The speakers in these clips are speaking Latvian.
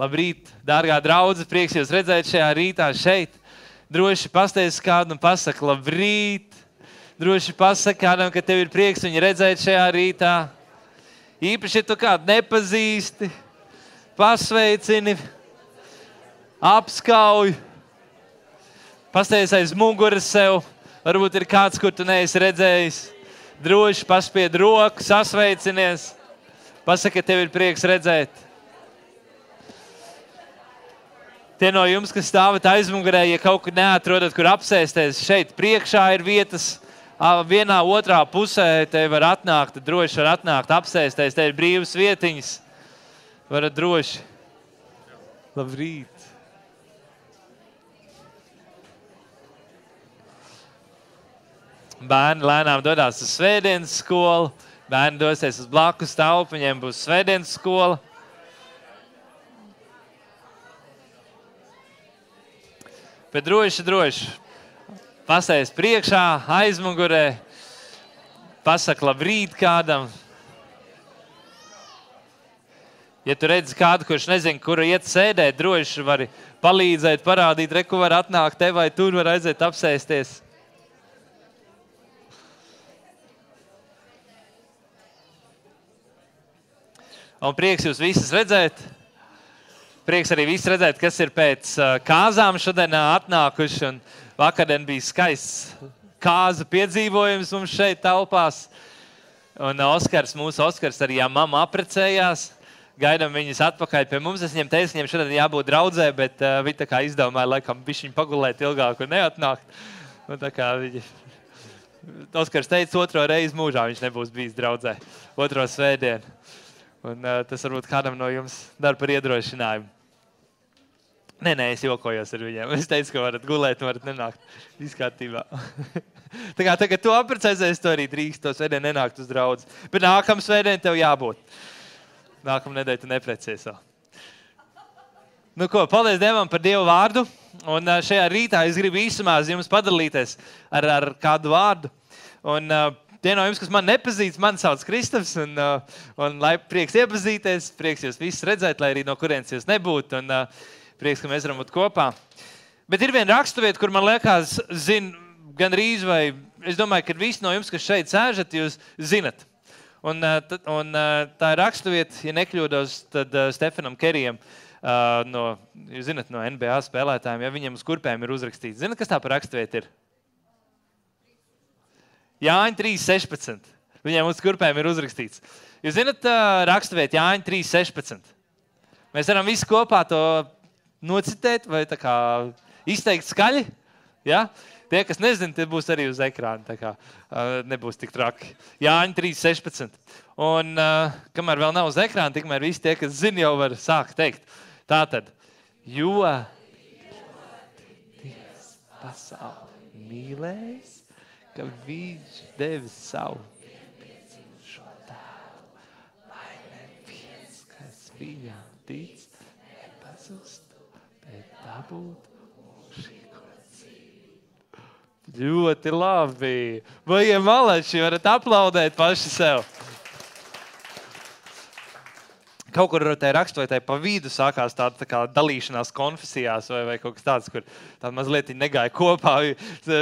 Labrīt, dārgā draudzene, prieks jūs redzēt šajā rītā šeit. Droši pasteidz kādam, pasaka, labrīt. Droši pasaka kādam, ka tev ir prieks viņu redzēt šajā rītā. Īpaši, ja tu kādu nepazīsti, pasveicini, apskauj, pasteidz aiz muguras sev. Varbūt ir kāds, kur tu neesi redzējis. Droši paspied roku, sasveicinies. Pasaka, ka tev ir prieks redzēt. Tie no jums, kas stāvat aizmugurē, ja kaut kur neatrodat, kur apsēsties, šeit priekšā ir vietas. Vienā otrā pusē te var atnākt, droši var atnākt, apsēsties. Te ir brīvas vietiņas. Varat droši. Labrīt! Bērni lēnām dodas uz svētdienas skolu. Bērni dosies uz blakus telpu, viņiem būs svētdienas skola. Bet droši, droši. Pasēs priekšā, aizmugurē, pasakā labrīt kādam. Ja tu redzi kādu, kurš nezina, kur iet sēdēt, droši vari palīdzēt, parādīt, re, kur var atnākt te vai tur, var aiziet apsēsties. Un prieks jūs visus redzēt! Prieks arī viss redzēt, kas ir pēc kāzām šodien atnākuši. Vakardien bija skaists kāzu piedzīvojums mums šeit telpās. Un Oskars, mūsu Oskars arī mamma apprecējās. Gaidām viņus atpakaļ pie mums. Es viņam teicu, viņam šodien jābūt draudzē, bet uh, viņi tā kā izdomāja, laikam, viņa pagulēt ilgāk un neatnākt. Un tā kā viņi... Oskars teica, otro reizi mūžā viņš nebūs bijis draudzē, otro svētdienu. Un, uh, tas varbūt kādam no jums dara par iedrošinājumu. Nē, nē, es jokojos ar viņiem. Es teicu, ka varat gulēt, varat nenākt. Viss kārtībā. tā kā tagad tu apprecēsies, tu arī drīkst to svētdienu nenākt uz draugu. Bet nākamā svētdiena tev jābūt. Nākamā nedēļa tu neprecēsies. Nu, ko, paldies Dievam par Dievu vārdu. Un šajā rītā es gribu īsumā jums padalīties ar, ar kādu vārdu. Un, uh, Tie no jums, kas man nepazīst, man sauc Kristofs. Un, uh, un lai prieks iepazīties, prieks jūs visus redzēt, lai arī no kurienes jūs nebūtu. Un, uh, prieks, ka mēs varam būt kopā. Bet ir viena raksturvieta, kur man liekas, zin, gan rīz, vai es domāju, ka visi no jums, kas šeit sēžat, jūs zinat. Un, uh, un tā ir raksturvieta, ja nekļūdos, tad Stefanam Kerijam. No, jūs zināt, no NBA spēlētājiem, ja viņiem uz kurpēm ir uzrakstīts. Zināt, kas tā par raksturvietu ir? Jāņa 3.16. Viņiem uz kurpēm ir uzrakstīts. Jūs zināt, raksturvietā Jāņa 3.16. Mēs varam visi kopā to nocitēt vai izteikt skaļi. Ja? Tie, kas nezina, tie būs arī uz ekrāna. Tā kā uh, nebūs tik traki. Jāņa 3.16. Un uh, kamēr vēl nav uz ekrāna, tikmēr visi tie, kas zina, jau var sākt teikt. Tā tad, jo Dievs pasauli mīlējis ka viņš devis savu šo tēvu, lai neviens, kas viņam tic, nepazustu, dzīvi. Ļoti labi! Vai ja malači varat aplaudēt paši sev? kaut kur tajā rakstā, vai tajā pa vidu sākās tāda tā kā dalīšanās konfesijās, vai, vai kaut kas tāds, kur tā mazliet negāja kopā,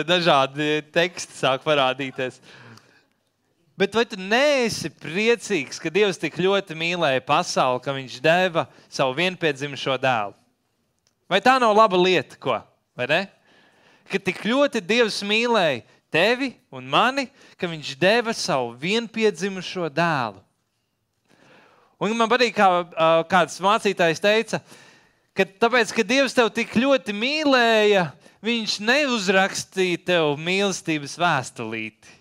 dažādi teksti sāk parādīties. Bet vai tu neesi priecīgs, ka Dievs tik ļoti mīlēja pasauli, ka Viņš deva savu vienpiedzimušo dēlu? Vai tā nav laba lieta, ko? Ka tik ļoti Dievs mīlēja tevi un mani, ka Viņš deva savu vienpiedzimušo dēlu. Un man patīk, kā kāds mācītājs teica, ka tāpēc, ka Dievs tevi tik ļoti mīlēja, Viņš neuzrakstīja tev mīlestības vēstulīti.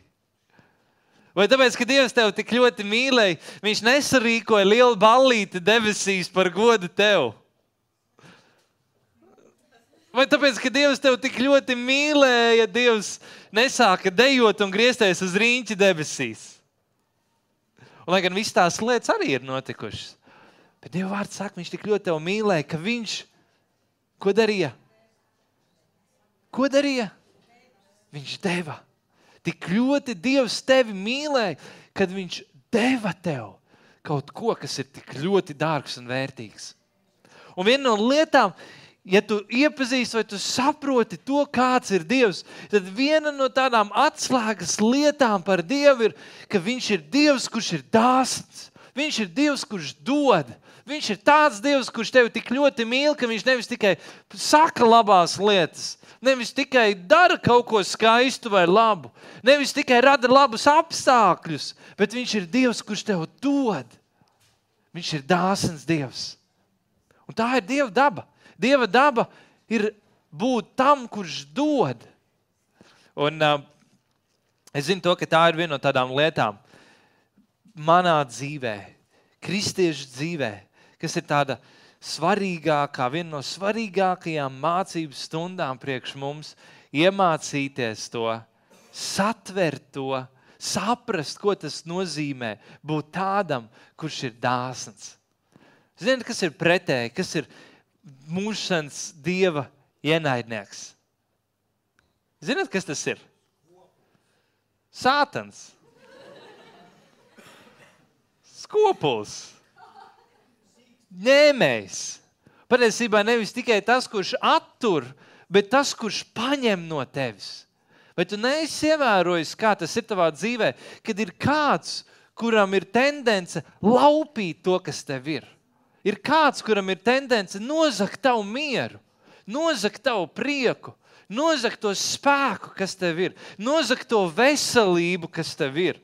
Vai tāpēc, ka Dievs tevi tik ļoti mīlēja, Viņš nesarīkoja lielu ballīti debesīs par godu tev? Vai tāpēc, ka Dievs tevi tik ļoti mīlēja, Dievs nesāka dejot un griezties uz rīņķa debesīs? Un, lai gan visas tās lietas arī ir notikušas, bet Dieva vārds saka, viņš tik ļoti tevi mīlēja, ka viņš ko darīja? Ko darīja? Viņš deva. Tik ļoti Dievs tevi mīlēja, kad viņš deva tev kaut ko, kas ir tik ļoti dārgs un vērtīgs. Un viena no lietām, ja tu iepazīsti vai tu saproti to, kāds ir Dievs, tad viena no tādām atslēgas lietām par Dievu ir, ka Viņš ir Dievs, kurš ir dāsns. Viņš ir Dievs, kurš dod. Viņš ir tāds Dievs, kurš tevi tik ļoti mīl, ka viņš nevis tikai saka labās lietas, nevis tikai dara kaut ko skaistu vai labu, nevis tikai rada labus apstākļus, bet viņš ir Dievs, kurš tev dod. Viņš ir dāsns Dievs. Un tā ir Dieva daba. Dieva daba ir būt tam, kurš dod. Un, uh, es zinu, to, ka tā ir viena no tādām lietām manā dzīvē, kristiešu dzīvē, kas ir tāda svarīgākā, viena no svarīgākajām mācību stundām priekš mums, iemācīties to, satvert to, saprast, ko tas nozīmē būt tādam, kurš ir dāsns. Ziniet, kas ir pretēji, kas ir mūžsans dieva ienaidnieks? Ziniet, kas tas ir? Sātans, skopuls, ņēmējs. Patiesībā nevis tikai tas, kurš attur, bet tas, kurš paņem no tevis. Vai tu neesi ievērojis, kā tas ir tavā dzīvē, kad ir kāds, kuram ir tendence laupīt to, kas tev ir? Ir kāds, kuram ir tendence nozagt tavu mieru, nozagt tavu prieku, nozagt to spēku, kas tev ir, nozagt to veselību, kas tev ir,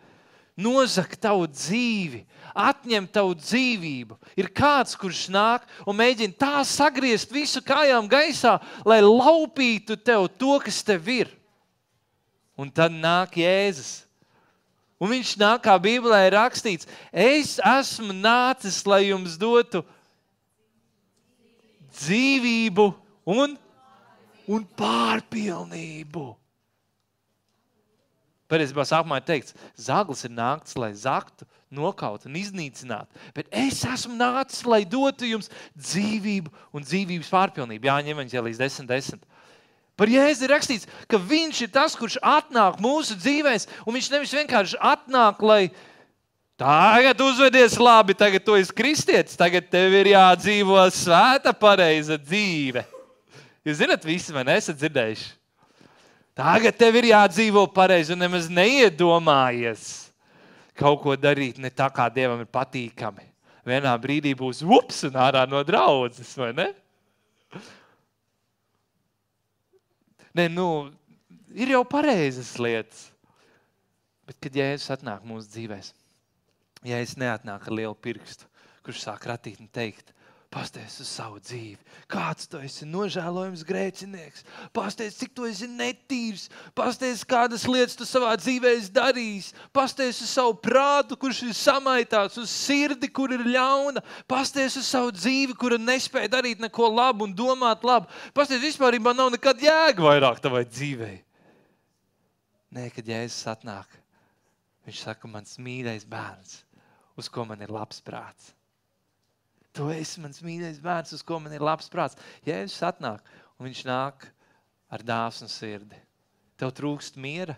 nozagt tavu dzīvi, atņemt tavu dzīvību. Ir kāds, kurš nāk un mēģina tā sagriezt visu kājām gaisā, lai laupītu tev to, kas tev ir. Un tad nāk Jēzus. Un viņš nāk, kā Bībelē ir rakstīts, es esmu nācis, lai jums dotu dzīvību un, un pārpilnību. Patiesībā sākumā ir teikts, zaglis ir nācis, lai zaktu, nokautu un iznīcinātu. Bet es esmu nācis, lai dotu jums dzīvību un dzīvības pārpilnību. Jā, ņem viņa līdz 10, 10. Par Jēzu ir rakstīts, ka Viņš ir tas, kurš atnāk mūsu dzīvēm, un Viņš nevis vienkārši atnāk, lai tagad uzvedies labi, tagad tu esi kristietis, tagad tev ir jādzīvo svēta, pareiza dzīve. Jūs zināt, visi man esat dzirdējuši. Tagad tev ir jādzīvo pareizi, un nemaz neiedomājies kaut ko darīt ne tā, kā Dievam ir patīkami. Vienā brīdī būs ups un ārā no draudzes, vai ne? Nē, nu, ir jau pareizas lietas. Bet, kad Jēzus atnāk mūsu dzīvēm, ja es neatnāku ar lielu pirkstu, kurš sāk ratīt un teikt, Pastāstiet uz savu dzīvi. Kāds tu esi nožēlojams grēcinieks. Pastāstiet, cik tu esi netīrs. Pastāstiet, kādas lietas tu savā dzīvē esi darījis. Pastāstiet uz savu prātu, kurš ir samaitāts, uz sirdi, kur ir ļauna. Pastāstiet uz savu dzīvi, kura nespēja darīt neko labu un domāt labu. Pastāstiet, vispār nav nekad jēga vairāk tavai dzīvei. Nē, kad Jēzus atnāk, viņš saka, mans mīļais bērns, uz ko man ir labs prāts Tu esi mans mīļākais bērns, uz ko man ir labs prāts. Jēzus atnāk un viņš nāk ar dāsnu sirdi. Tev trūkst miera.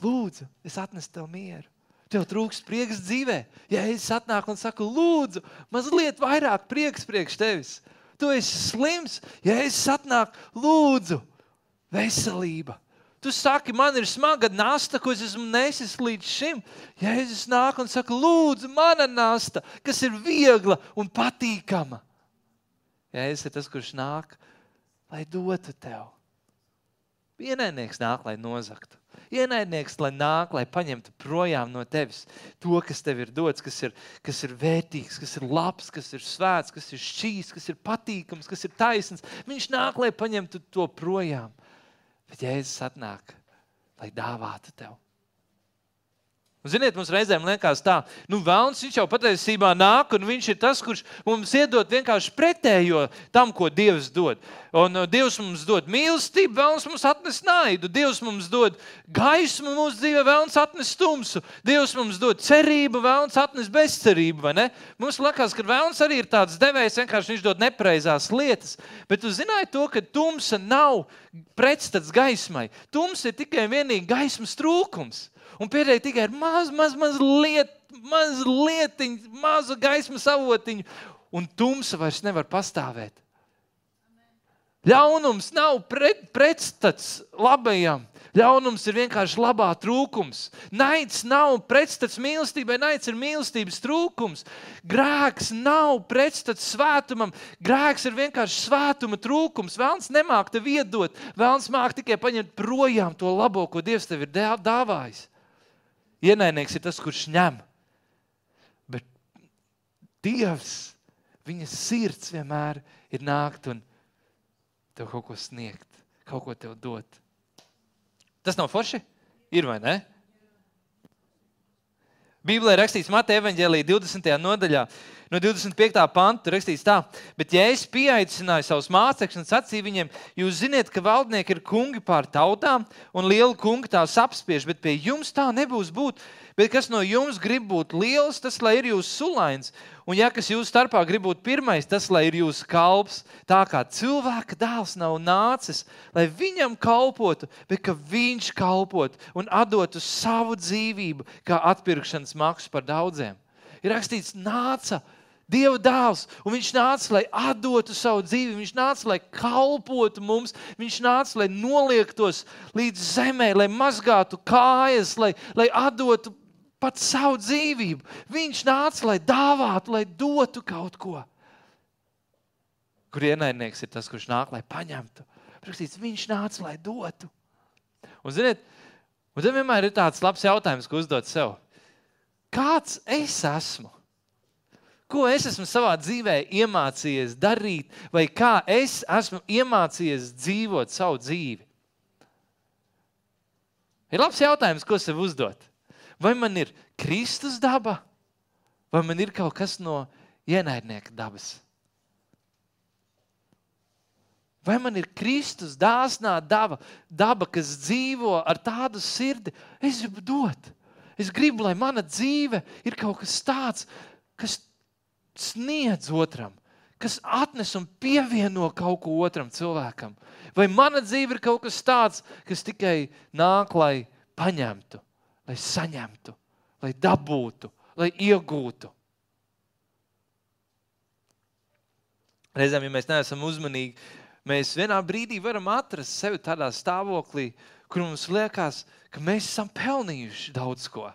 Lūdzu, es atnesu tev mieru. Tev trūkst prieks dzīvē. Ja es atnāku un saku, lūdzu, mazliet vairāk prieks priekš tevis. Tu esi slims, ja es atnāku, lūdzu, veselība. Tu saki, man ir smaga nasta, ko es esmu nesis līdz šim. Ja es nāku un saku, lūdzu, mana nasta, kas ir viegla un patīkama. Es esmu tas, kurš nāk, lai dotu tev. Ienaidnieks nāk, lai nozagtu. Ienaidnieks, lai nāk, lai paņemtu projām no tevis to, kas tev ir dots, kas ir, kas ir vērtīgs, kas ir labs, kas ir svēts, kas ir šķīs, kas ir patīkams, kas ir taisns. Viņš nāk, lai paņemtu to projām. Bet Jēzus atnāk, lai dāvātu tev. Ziniet, mums reizēm liekas, tā, nu, Vēlns jau patiesībā nāk, un viņš ir tas, kurš mums iedod vienkārši pretējo tam, ko Dievs dod. Un uh, Dievs mums dod mīlestību, Vēlns mums atnes naidu, Dievs mums dod gaismu mūsu dzīvē, Vēlns atnes tumsu, Dievs mums dod cerību, Vēlns atnes bezcerību. Mums liekas, ka Vēlns arī ir tāds devējs, vienkārši viņš dod nepareizās lietas. Bet jūs zināt to, ka tumsa nav pretstats gaismai. Tumsa ir tikai un vienīgi gaismas trūkums un pietiek tikai ar mazu, mazu, mazu lietu, mazu lietiņu, mazu gaismas avotiņu, un tumsa vairs nevar pastāvēt. Ļaunums nav pret, pretstats labajam. Ļaunums ir vienkārši labā trūkums. Naids nav pretstats mīlestībai, naids ir mīlestības trūkums. Grēks nav pretstats svētumam, grēks ir vienkārši svētuma trūkums. Vēlns nemāk tev iedot, vēlns māk tikai paņemt projām to labo, ko Dievs tev ir dāvājis. Ienaidnieks ir tas, kurš ņem. Bet Dievs, viņa sirds vienmēr ir nākt un tev kaut ko sniegt, kaut ko tev dot. Tas nav forši? Ir vai ne? Bībelē rakstīts Mateja evanģēlīja 20. nodaļā, no 25. panta rakstīts tā, bet ja es pieaicināju savus mācekļus un sacīju viņiem, jūs zināt, ka valdnieki ir kungi pār tautām un lieli kungi tās apspiež, bet pie jums tā nebūs būt. Bet kas no jums grib būt liels, tas lai ir jūsu sulains. Un, ja kas jūsu starpā grib būt pirmais, tas lai ir jūsu kalps. Tā kā cilvēka dēls nav nācis, lai viņam kalpotu, bet ka viņš kalpotu un dotu savu dzīvību, kā atpirkšanas maksu par daudziem. Ir rakstīts, nāca. Dieva dēls, un viņš nāca, lai atdotu savu dzīvi, viņš nāca, lai kalpotu mums, viņš nāca, lai noliektos līdz zemē, lai mazgātu kājas, lai, lai atdotu pat savu dzīvību. Viņš nāca, lai dāvātu, lai dotu kaut ko. Kur ienaidnieks ir tas, kurš nāk, lai paņemtu. Prakstīts, viņš nāca, lai dotu. Un, ziniet, un tad vienmēr ir tāds labs jautājums, ko uzdot sev. Kāds es esmu? Ko es esmu savā dzīvē iemācījies darīt, vai kā es esmu iemācījies dzīvot savu dzīvi? Ir labs jautājums, ko sev uzdot. Vai man ir Kristus daba, vai man ir kaut kas no ienaidnieka dabas? Vai man ir Kristus dāsnā daba, daba, kas dzīvo ar tādu sirdi? Es gribu dot. Es gribu, lai mana dzīve ir kaut kas tāds, kas sniedz otram, kas atnes un pievieno kaut ko otram cilvēkam. Vai mana dzīve ir kaut kas tāds, kas tikai nāk, lai paņemtu? lai saņemtu, lai dabūtu, lai iegūtu. Reizēm, ja mēs neesam uzmanīgi, mēs vienā brīdī varam atrast sevi tādā stāvoklī, kur mums liekas, ka mēs esam pelnījuši daudz ko.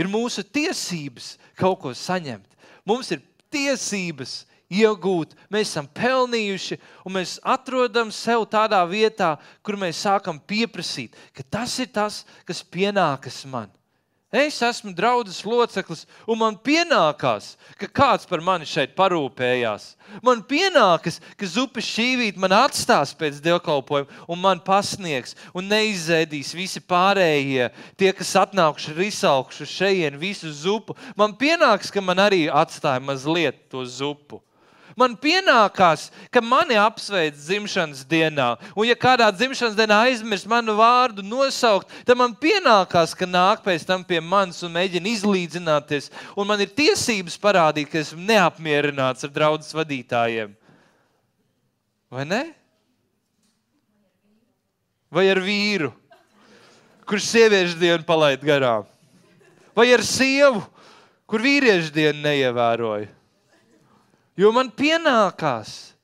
Ir mūsu tiesības kaut ko saņemt. Mums ir tiesības iegūt, mēs esam pelnījuši, un mēs atrodam sevi tādā vietā, kur mēs sākam pieprasīt, ka tas ir tas, kas pienākas man. Es esmu draugs loceklis, un man pienākās, ka kāds par mani šeit parūpējās. Man pienākas, ka zupas šīvīt man atstās pēc dievkalpojuma, un man pasniegs, un neizēdīs visi pārējie, tie, kas atnākuši ir izsalkuši šeit visu zupu. Man pienāks, ka man arī atstāja mazliet to zupu. Man pienākās, ka mani apsveic dzimšanas dienā, un ja kādā dzimšanas dienā aizmirst manu vārdu nosaukt, tad man pienākās, ka nāk pēc tam pie manis un mēģina izlīdzināties. Un man ir tiesības parādīt, ka esmu neapmierināts ar draugu vadītājiem. Vai ne? Vai ar vīru, kurš sieviešu dienu palaid garām? Vai ar sievu, kur vīriešu dienu neievēroja? Jo man pienākās.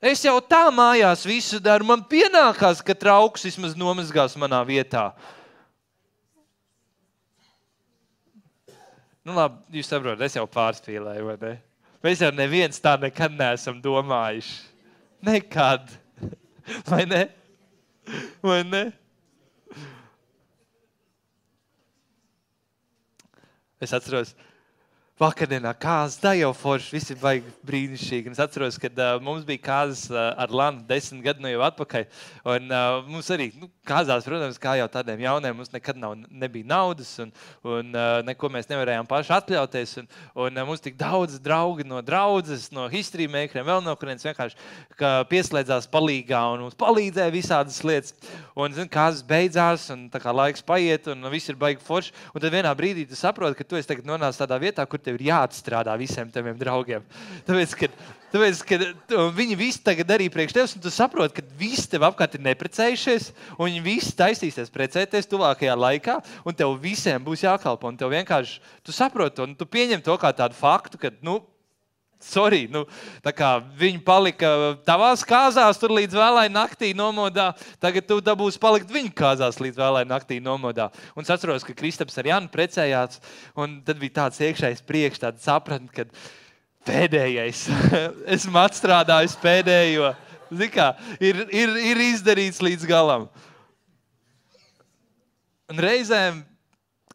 Es jau tā mājās visu daru. Man pienākās, ka trauks vismaz nomazgās manā vietā. Nu, labi, jūs saprotat, es jau pārspīlēju, vai ne? Mēs jau neviens tā nekad neesam domājuši. Nekad. Vai ne? Vai ne? Es atceros, ka Vakardienā kāzas, tā jau forši, visi baigi brīnišķīgi. Es atceros, kad uh, mums bija kāzas uh, ar Lanu desmit gadu no jau atpakaļ. Un uh, mums arī, nu, kāzās, protams, kā jau tādiem jauniem, mums nekad nav, nebija naudas un, un uh, neko mēs nevarējām paši atļauties. Un, un uh, mums tik daudz draugi no draudzes, no history makeriem, vēl no kurienes vienkārši pieslēdzās palīgā un mums palīdzēja visādas lietas. Un, zin, kāzas beidzās un tā kā laiks paiet un viss ir baigi forši. Un tad vienā brīdī tu saproti, ka tu esi tagad nonācis tādā vietā, kur tev ir jāatstrādā visiem taviem draugiem. Tāpēc, ka, tāpēc, ka viņi visi tagad arī priekš tevis, un tu saproti, ka visi tev apkārt ir neprecējušies, un viņi visi taisīsies precēties tuvākajā laikā, un tev visiem būs jākalpo. Un tev vienkārši, tu saproti to, un tu pieņem to kā tādu faktu, ka, nu, Sorry, nu, viņi palika tavās kāzās, tur līdz vēlai naktī nomodā. Tagad tu dabūsi palikt viņu kāzās līdz vēlai naktī nomodā. Un es atceros, ka Kristaps ar Jānu precējās. Tad bija tāds iekšējs priekš, tāds sapratni, ka pēdējais, esmu atstrādājis pēdējo. Kā, ir, ir, ir izdarīts līdz galam. Un reizēm,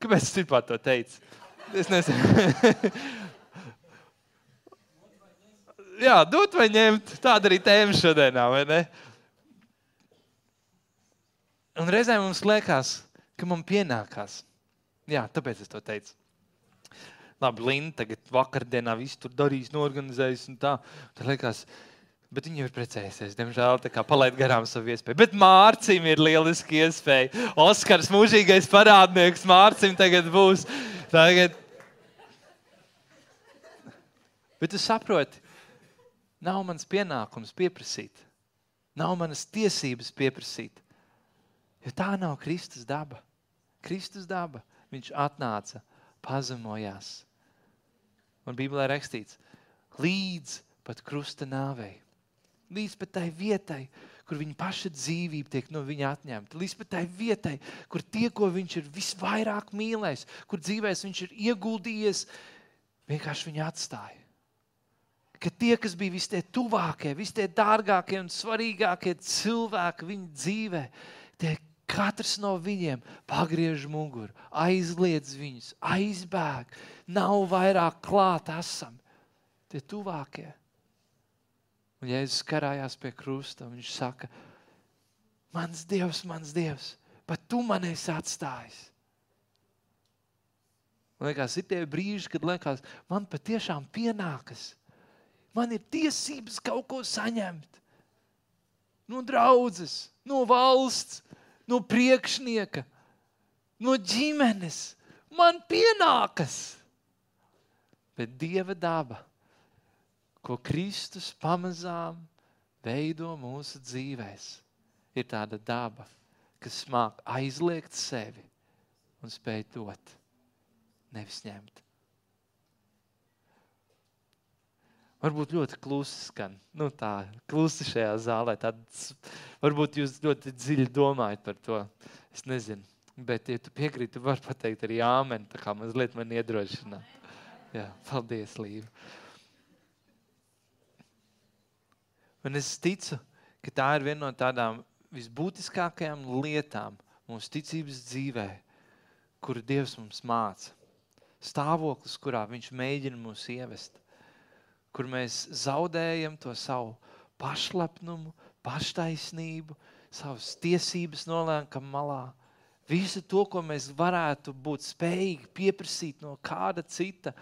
kāpēc es to teicu? Es nezinu. jā, dot vai ņemt. Tāda arī tēma šodienā, vai ne? Un reizēm mums liekas, ka man pienākās. Jā, tāpēc es to teicu. Labi, Linda, tagad vakardienā viss tur darīs, norganizējis un tā. Tad liekas, Bet viņa ir precējusies. Diemžēl tā kā palaid garām savu iespēju. Bet Mārcis ir lieliski iespēja. Oskars, mūžīgais parādnieks, Mārcis tagad būs. Tagad... Bet tu saproti, Nav mans pienākums pieprasīt, nav manas tiesības pieprasīt. Jo tā nav Kristus daba. Kristus daba. Viņš atnāca, pazemojās. Un Bībelē rakstīts, līdz pat krusta nāvei. Līdz pat tai vietai, kur viņa paša dzīvība tiek no viņa atņemta. Līdz pat tai vietai, kur tie, ko viņš ir visvairāk mīlējis, kur dzīvēs viņš ir ieguldījies, vienkārši viņu atstāja ka tie, kas bija vis tie tuvākie, vis tie dārgākie un svarīgākie cilvēki viņa dzīvē, tie katrs no viņiem pagriež muguru, aizliedz viņus, aizbēg, nav vairāk klāt esam. Tie tuvākie. Un Jēzus karājās pie krusta, viņš saka, mans Dievs, mans Dievs, pat tu man esi atstājis. Man liekas, ir tie brīži, kad liekas, man patiešām pienākas man ir tiesības kaut ko saņemt. No draudzes, no valsts, no priekšnieka, no ģimenes. Man pienākas. Bet Dieva daba, ko Kristus pamazām veido mūsu dzīvēm, ir tāda daba, kas māca aizliegt sevi un spēj dot, nevis ņemt. Varbūt ļoti klusi skan. Nu, tā klusi šajā zālē. Tāds, varbūt jūs ļoti dziļi domājat par to. Es nezinu. Bet, ja tu piekrīti, tu vari pateikt arī āmeni. Tā kā mazliet man iedrošināt. Jā, paldies, Līva. Un es ticu, ka tā ir viena no tādām visbūtiskākajām lietām mūsu ticības dzīvē, kuru Dievs mums māca. Stāvoklis, kurā Viņš mēģina mūs ievest kur mēs zaudējam to savu pašlepnumu, paštaisnību, savas tiesības noliekam malā. Visu to, ko mēs varētu būt spējīgi pieprasīt no kāda cita,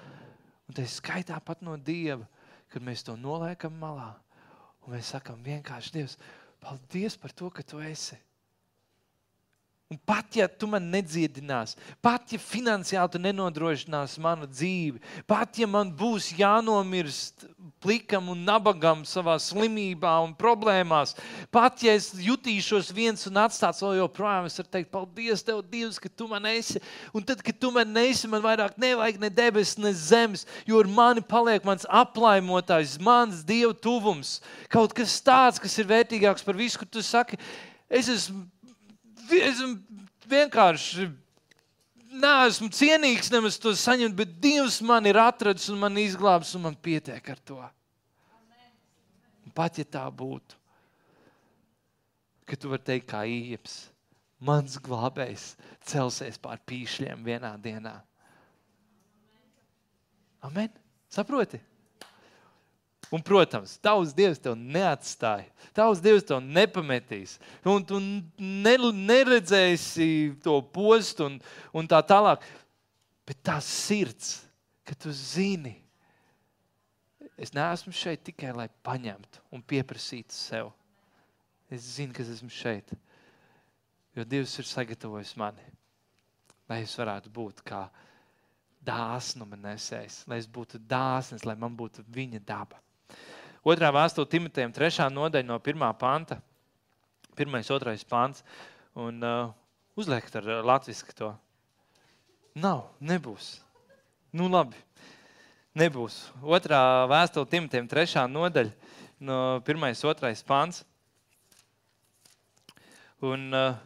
un tas skaitā pat no Dieva, kad mēs to noliekam malā. Un mēs sakām vienkārši Dievs, paldies par to, ka Tu esi. Un pat ja tu man nedziedināsi, pat ja finansiāli tu nenodrošināsi manu dzīvi, pat ja man būs jānomirst plikam un nabagam savā slimībā un problēmās, pat ja es jutīšos viens un atstāts vēl joprojām, es varu teikt, paldies Tev, Dievs, ka Tu man esi. Un tad, kad Tu man neesi, man vairāk nevajag ne debesis, ne zemes, jo ar mani paliek mans aplaimotājs, mans Dieva tuvums. Kaut kas tāds, kas ir vērtīgāks par visu, ko Tu saki. Es esmu vienkārši neesmu cienīgs nemaz to saņemt, bet Dievs man ir atradzis un man izglābs, un man pietiek ar to. Un pat ja tā būtu, ka tu vari teikt, kā īps, mans glābējs celsies pār pīšļiem vienā dienā. Amen. Saproti? Un, protams, tavs Dievs tev neatstāja. Tavs Dievs tev nepametīs. Un tu ne, neredzēsi to postu un, un tā tālāk. Bet tā sirds, ka tu zini, es neesmu šeit tikai lai paņemtu un pieprasītu sev. Es zinu, ka esmu šeit. Jo Dievs ir sagatavojis mani, lai es varētu būt kā dāsnuma nesējs, lai es būtu dāsns, lai man būtu viņa daba. Otrā vēstule Timotejam, trešā nodaļa no pirmā panta, pirmais, otrais pants. Un uh, uzliekat ar latviešu to. Nav, nebūs. Nu, labi. nebūs. Otrā vēstule Timotiem, trešā nodaļa, no pirmais, otrais pāns. Un, uh,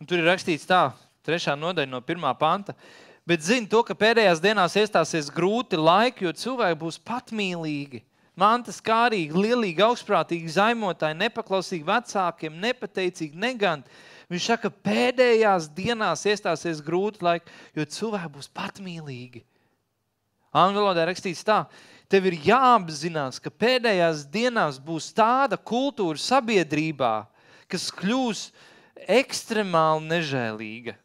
Un tur ir rakstīts tā, trešā nodaļa no pirmā panta. Bet zini to, ka pēdējās dienās iestāsies grūti laiki, jo cilvēki būs patmīlīgi, mantas kārīgi, lielīgi, augstprātīgi, zaimotāji, nepaklausīgi vecākiem, nepateicīgi, neganti. Viņš saka, ka pēdējās dienās iestāsies grūti laiki, jo cilvēki būs patmīlīgi. Angļu valodā rakstīts tā, tev ir jāapzinās, ka pēdējās dienās būs tāda kultūra sabiedrībā, kas kļūs ekstremāli nežēlīga.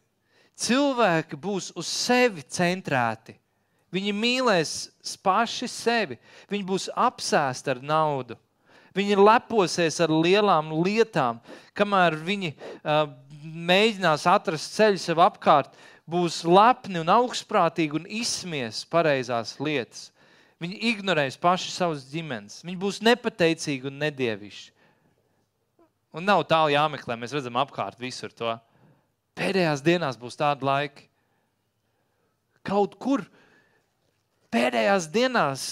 Cilvēki būs uz sevi centrēti. Viņi mīlēs paši sevi. Viņi būs apsēsti ar naudu. Viņi leposies ar lielām lietām, kamēr viņi uh, mēģinās atrast ceļu sev apkārt, būs lepni un augstprātīgi un izsmies pareizās lietas. Viņi ignorēs paši savus ģimenes. Viņi būs nepateicīgi un nedievišķi. Un nav tālu jāmeklē, mēs redzam apkārt visur to. Pēdējās dienās būs tāda laika. Kaut kur pēdējās dienās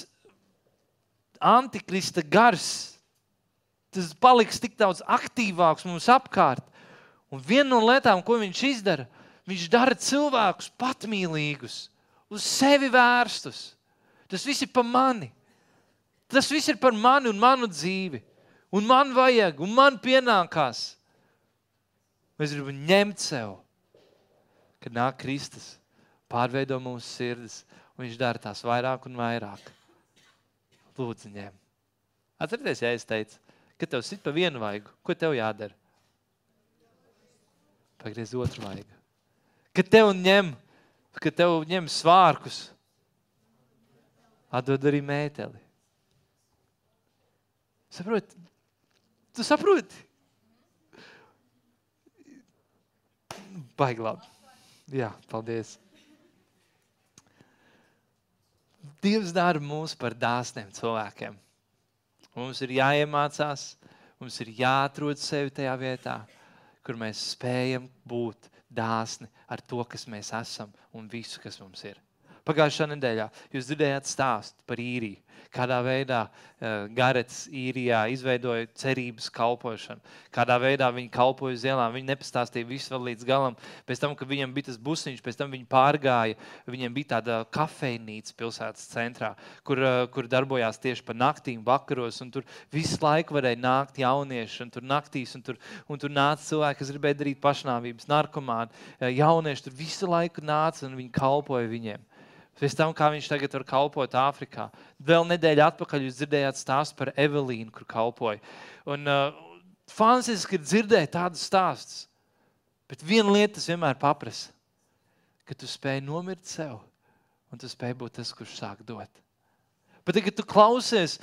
antikrista gars, tas paliks tik daudz aktīvāks mums apkārt. Un viena no lietām, ko viņš izdara, viņš dara cilvēkus patmīlīgus, uz sevi vērstus. Tas viss ir par mani. Tas viss ir par mani un manu dzīvi un man vajag, un man pienākās. Es gribu ņemt sev, kad nāk Kristus, pārveido mūsu sirdis, un viņš dara tās vairāk un vairāk. Lūdzu, ņem. Atcerieties, ja es teicu, ka tev sit pa vienu vaigu, ko tev jādara? Pagriez otru vaigu. Kad tev ņem, kad tev ņem svārkus, atdod arī mēteli. Saprot, Tu saproti? Baigi labi. Jā, paldies. Dievs dara mūs par dāsniem cilvēkiem. Mums ir jāiemācās, mums ir jāatrod sevi tajā vietā, kur mēs spējam būt dāsni ar to, kas mēs esam un visu, kas mums ir. Pagājušā nedēļā jūs dzirdējāt stāstu par īriju. Kādā veidā uh, Garets īrijā izveidoja cerības kalpošanu. Kādā veidā viņi kalpoja uz ielām. Viņi nepastāstīja visu vēl līdz galam. Pēc tam, kad viņiem bija tas busiņš, pēc tam viņi pārgāja. Viņiem bija tāda kafejnīca pilsētas centrā, kur, uh, kur darbojās tieši pa naktīm, vakaros. Tur visu laiku varēja nākt jaunieši, un tur naktīs, un tur, un tur nāca cilvēki, kas gribēja darīt pašnāvības, narkomāni. Uh, jaunieši tur visu laiku nāca un viņi kalpoja viņiem. Pēc tam, kā viņš tagad var kalpot Āfrikā. Vēl nedēļa atpakaļ jūs dzirdējāt stāstu par Evelīnu, kur kalpoja. Un, uh, fantastiski ir dzirdēt tādus stāstus. Bet viena lieta tas vienmēr paprasa, ka tu spēj nomirt sev un tu spēj būt tas, kurš sāk dot. Bet, kad tu klausies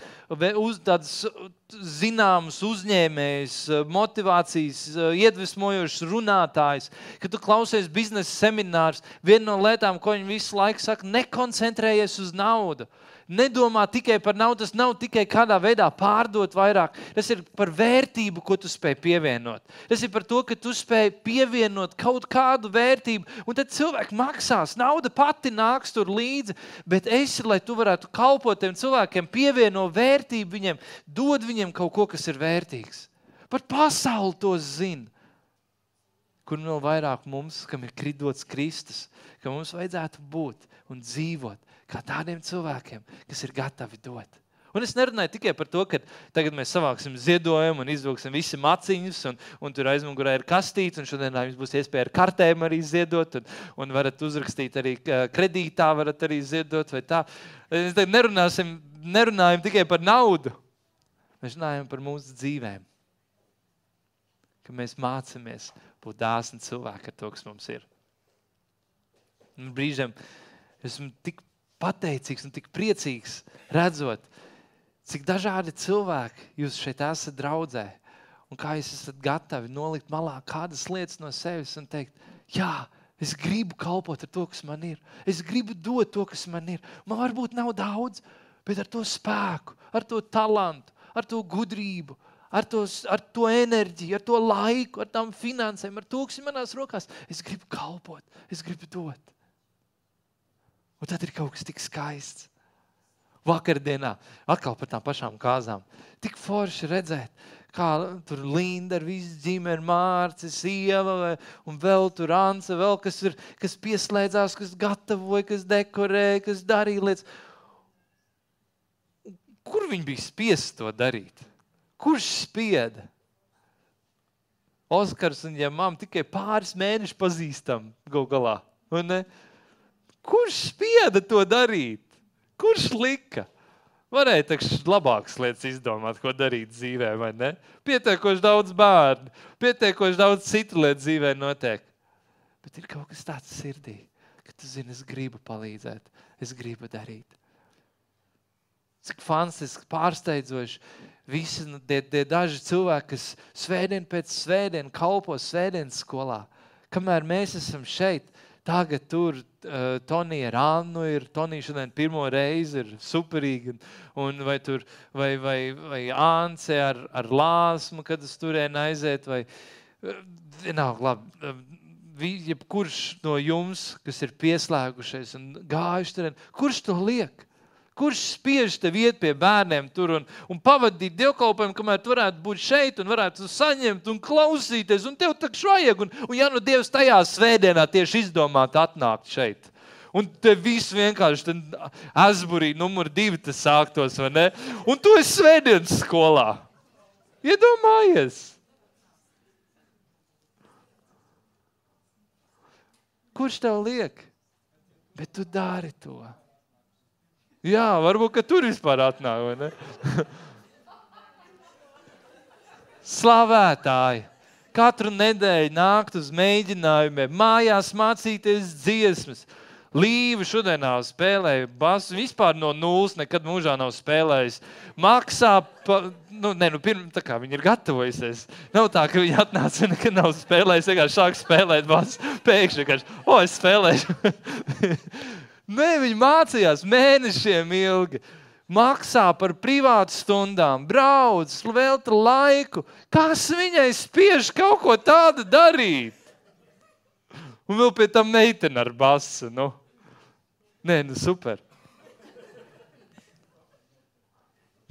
uz tādus zināmus uzņēmējus, motivācijas, iedvesmojošus runātājus, kad tu klausies biznesa seminārus, viena no lietām, ko viņi visu laiku saka, nekoncentrējies uz naudu. Nedomā tikai par naudu, tas nav tikai kādā veidā pārdot vairāk. Tas ir par vērtību, ko tu spēj pievienot. Tas ir par to, ka tu spēj pievienot kaut kādu vērtību, un tad cilvēki maksās. Nauda pati nāks tur līdzi, bet es, lai tu varētu kalpot tiem cilvēkiem, pievieno vērtību viņiem, dod viņiem kaut ko, kas ir vērtīgs. Pat pasauli to zina. Kur vēl vairāk mums, kam ir kridots Kristus, ka mums vajadzētu būt un dzīvot kā tādiem cilvēkiem, kas ir gatavi dot. Un es nerunāju tikai par to, ka tagad mēs savāksim ziedojumu un izvilksim visi maciņus, un, un tur aizmugurē ir kastīts, un šodien jums būs iespēja ar kartēm arī ziedot, un, un varat uzrakstīt arī kredītā, varat arī ziedot vai tā. Es nerunāsim, nerunājam tikai par naudu. Mēs runājam par mūsu dzīvēm. Ka mēs mācāmies būt dāsni cilvēki ar to, kas mums ir. Un brīžiem esmu tik pateicīgs un tik priecīgs redzot, cik dažādi cilvēki jūs šeit esat draudzē. Un kā jūs esat gatavi nolikt malā kādas lietas no sevis un teikt, jā, es gribu kalpot ar to, kas man ir. Es gribu dot to, kas man ir. Man varbūt nav daudz, bet ar to spēku, ar to talantu, ar to gudrību, ar, tos, ar to enerģiju, ar to laiku, ar tām finansēm, ar to, kas ir manās rokās. Es gribu kalpot, es gribu dot. Un tad ir kaut kas tik skaists. Vakardienā atkal par tām pašām kāzām. Tik forši redzēt, kā tur Linda ar visu ģimeni, Mārcis, Ieva un vēl tur Anse, vēl kas, ir, kas pieslēdzās, kas gatavoja, kas dekorēja, kas darīja lietas. Kur viņi bija spiest to darīt? Kurš spieda? Oskars un ja mamma tikai pāris mēnešus pazīstam gal galā. Kurš spieda to darīt? Kurš lika? Varēja taču labākas lietas izdomāt, ko darīt dzīvē, vai ne? Pietiekoši daudz bērnu, pietiekoši daudz citu lietu dzīvē notiek. Bet ir kaut kas tāds sirdī, ka tu zini, es gribu palīdzēt, es gribu darīt. Cik fantastiski, pārsteidzoši. Visi nu, tie, tie daži cilvēki, kas svētdien pēc svētdienas kalpo svētdienas skolā, kamēr mēs esam šeit, Tagad tur uh, Tonija ar Annu ir. Tonija šodien pirmo reizi ir superīga. Un vai tur, vai, vai, vai Ance ar, ar lāsmu, kad uz turieni aiziet, vai vienalga, labi. Jebkurš no jums, kas ir pieslēgušies un gājuši tur, kurš to liek? Kurš spiež tev iet pie bērniem tur un, un pavadīt dievkalpojumu, kamēr tu varētu būt šeit un varētu saņemt un klausīties, un tev taču vajag. Un, un ja nu Dievs tajā svētdienā tieši izdomāt atnākt šeit. Un te viss vienkārši asburī numur divi tas sāktos, vai ne? Un tu esi svētdienas skolā. Iedomājies! Kurš tev liek? Bet tu dari to. Jā, varbūt tur vispār atnāk. Slavētāji! Katru nedēļu nākt uz mēģinājumiem, mājās mācīties dziesmas. Līva šodien nav spēlējusi basu. Vispār no nulles nekad mūžā nav spēlējusi. Maksā, pa, nu, ne, nu, pirm, tā kā viņi ir gatavojusies. Nav tā, ka viņi atnāca un nekad nav spēlējusi. Vienkārši sāk spēlēt basu. Pēkšņi vienkārši, o, es spēlēšu. Nē, viņi mācījās mēnešiem ilgi. Maksā par privātu stundām, brauc, velta laiku. Kas viņai spiež kaut ko tādu darīt? Un vēl pie tam meitene ar basu. Nu. Nē, nu super.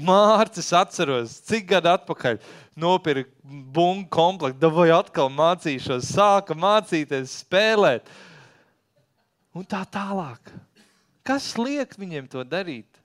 Mārcis atceros, cik gadu atpakaļ nopirka bungu komplektu, vai atkal mācīšos, sāka mācīties, spēlēt. Un tā tālāk. Kas liek viņiem to darīt?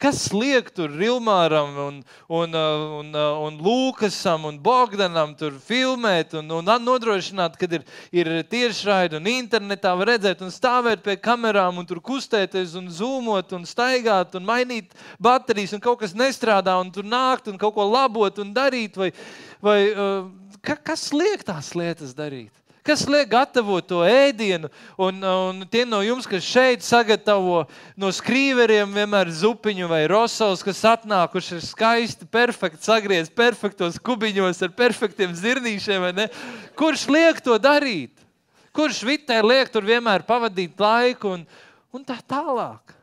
Kas liek tur Rilmāram un, un, un, un Lūkasam un Bogdanam tur filmēt un, un nodrošināt, kad ir, ir tiešraidi un internetā var redzēt un stāvēt pie kamerām un tur kustēties un zūmot un staigāt un mainīt baterijas un kaut kas nestrādā un tur nākt un kaut ko labot un darīt vai, vai kas liek tās lietas darīt? Kas liek gatavot to ēdienu? Un, un tie no jums, kas šeit sagatavo no skrīveriem, vienmēr zupiņu vai rosals, kas atnākuši ir skaisti, perfekti sagriezti, perfektos kubiņos ar perfektiem zirnīšiem. Kurš liek to darīt? Kurš vitē liek tur vienmēr pavadīt laiku un, un tā tālāk?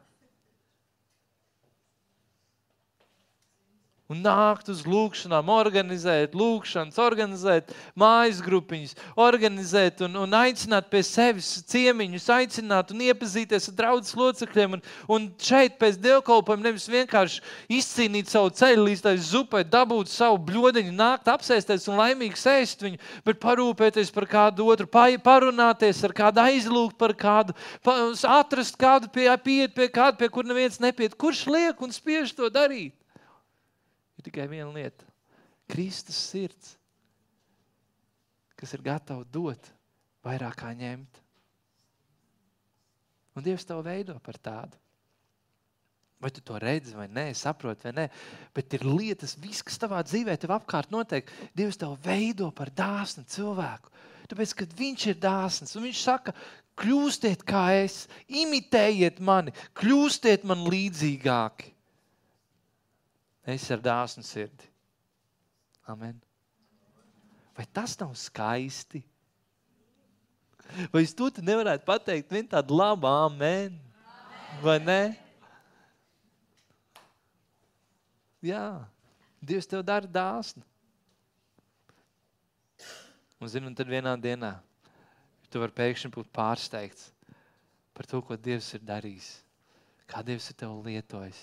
Un nākt uz lūgšanām, organizēt lūgšanas, organizēt mājas grupiņas, organizēt un, un aicināt pie sevis ciemiņus, aicināt un iepazīties ar draugu locekļiem. Un, un šeit pēc dievkalpojuma nevis vienkārši izcīnīt savu ceļu līdz tai zupai, dabūt savu bļodiņu, nākt apsēsties un laimīgi sēst viņu, bet parūpēties par kādu otru, parunāties ar kādu, aizlūgt par kādu, atrast kādu, pie, pieiet pie kāda, pie kur neviens nepiet. Kurš liek un spiež to darīt? Ir tikai viena lieta - Kristus sirds, kas ir gatava dot vairāk kā ņemt. Un Dievs tev veido par tādu. Vai tu to redzi, vai nē, saproti, vai nē, bet ir lietas, viss, kas tavā dzīvē, tev apkārt notiek. Dievs tev veido par dāsnu cilvēku. Tāpēc, kad viņš ir dāsns un viņš saka, kļūstiet kā es, imitējiet mani, kļūstiet man līdzīgāki. Es ar dāsnu sirdi. Amen. Vai tas nav skaisti? Vai es to nevarētu pateikt vienu tādu labu amen? amen? Vai ne? Jā, Dievs tev dara dāsnu. Un, zini, un tad vienā dienā tu vari pēkšņi būt pārsteigts par to, ko Dievs ir darījis, kā Dievs ir tevi lietojis,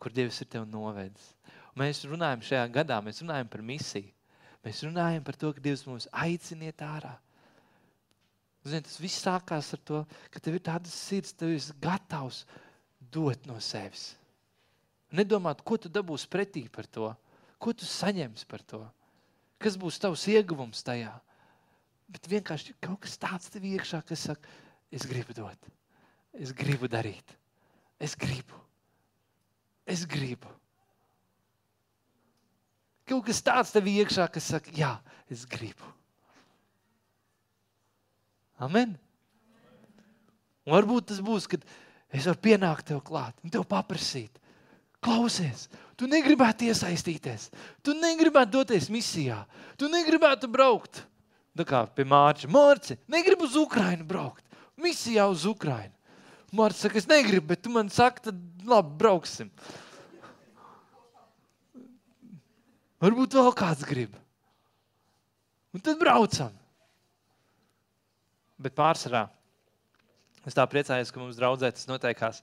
kur Dievs ir tevi novedis. Mēs runājam šajā gadā, mēs runājam par misiju. Mēs runājam par to, ka Dievs mūs aiciniet ārā. Zini, tas viss sākās ar to, ka tev ir tāda sirds, tev ir gatavs dot no sevis. Nedomāt, ko tu dabūsi pretī par to, ko tu saņemsi par to, kas būs tavs ieguvums tajā. Bet vienkārši kaut kas tāds tev iekšā, kas saka, es gribu dot, es gribu darīt, es gribu, es gribu. Kaut kas tāds tev iekšā, kas saka, jā, es gribu. Amen. Un varbūt tas būs, kad es varu pienākt tev klāt un tev paprasīt. Klausies, tu negribētu iesaistīties, tu negribētu doties misijā, tu negribētu braukt Tā kā pie Mārķa. Mārķa, negribu uz Ukrajinu braukt. Misijā uz Ukrajinu. Mārķis saka, es negribu, bet tu man saki, tad labi, brauksim. Varbūt vēl kāds grib. Un tad braucam. Bet pārsvarā es tā priecājos, ka mums draudzē tas notiekās.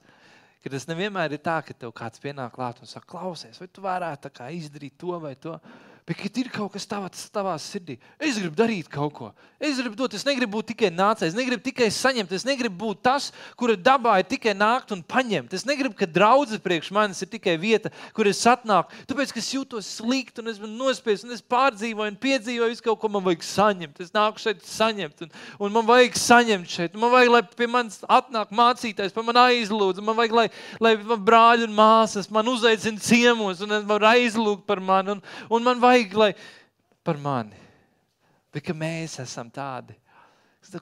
Ka tas nevienmēr ir tā, ka tev kāds pienāk klāt un saka, klausies, vai tu varētu izdarīt to vai to. Bet, kad ir kaut kas tāds tavā sirdī, es gribu darīt kaut ko. Es gribu dot, es negribu būt tikai nācējs, es negribu tikai saņemt, es negribu būt tas, kura dabā ir tikai nākt un paņemt. Es negribu, ka draudzes priekš manis ir tikai vieta, kur es atnāku. Tāpēc, ka es jūtos slikti un es esmu nospiests un es pārdzīvoju un piedzīvoju visu kaut ko, man vajag saņemt. Es nāku šeit saņemt un, un man vajag saņemt šeit. Man vajag, lai pie manis atnāk mācītājs, pa man aizlūdz. Man vajag, lai, lai man brāļi un māsas man uzaicina ciemos un man aizlūgt par mani. Un, un man vajag vajag, lai par mani. Bet mēs esam tādi.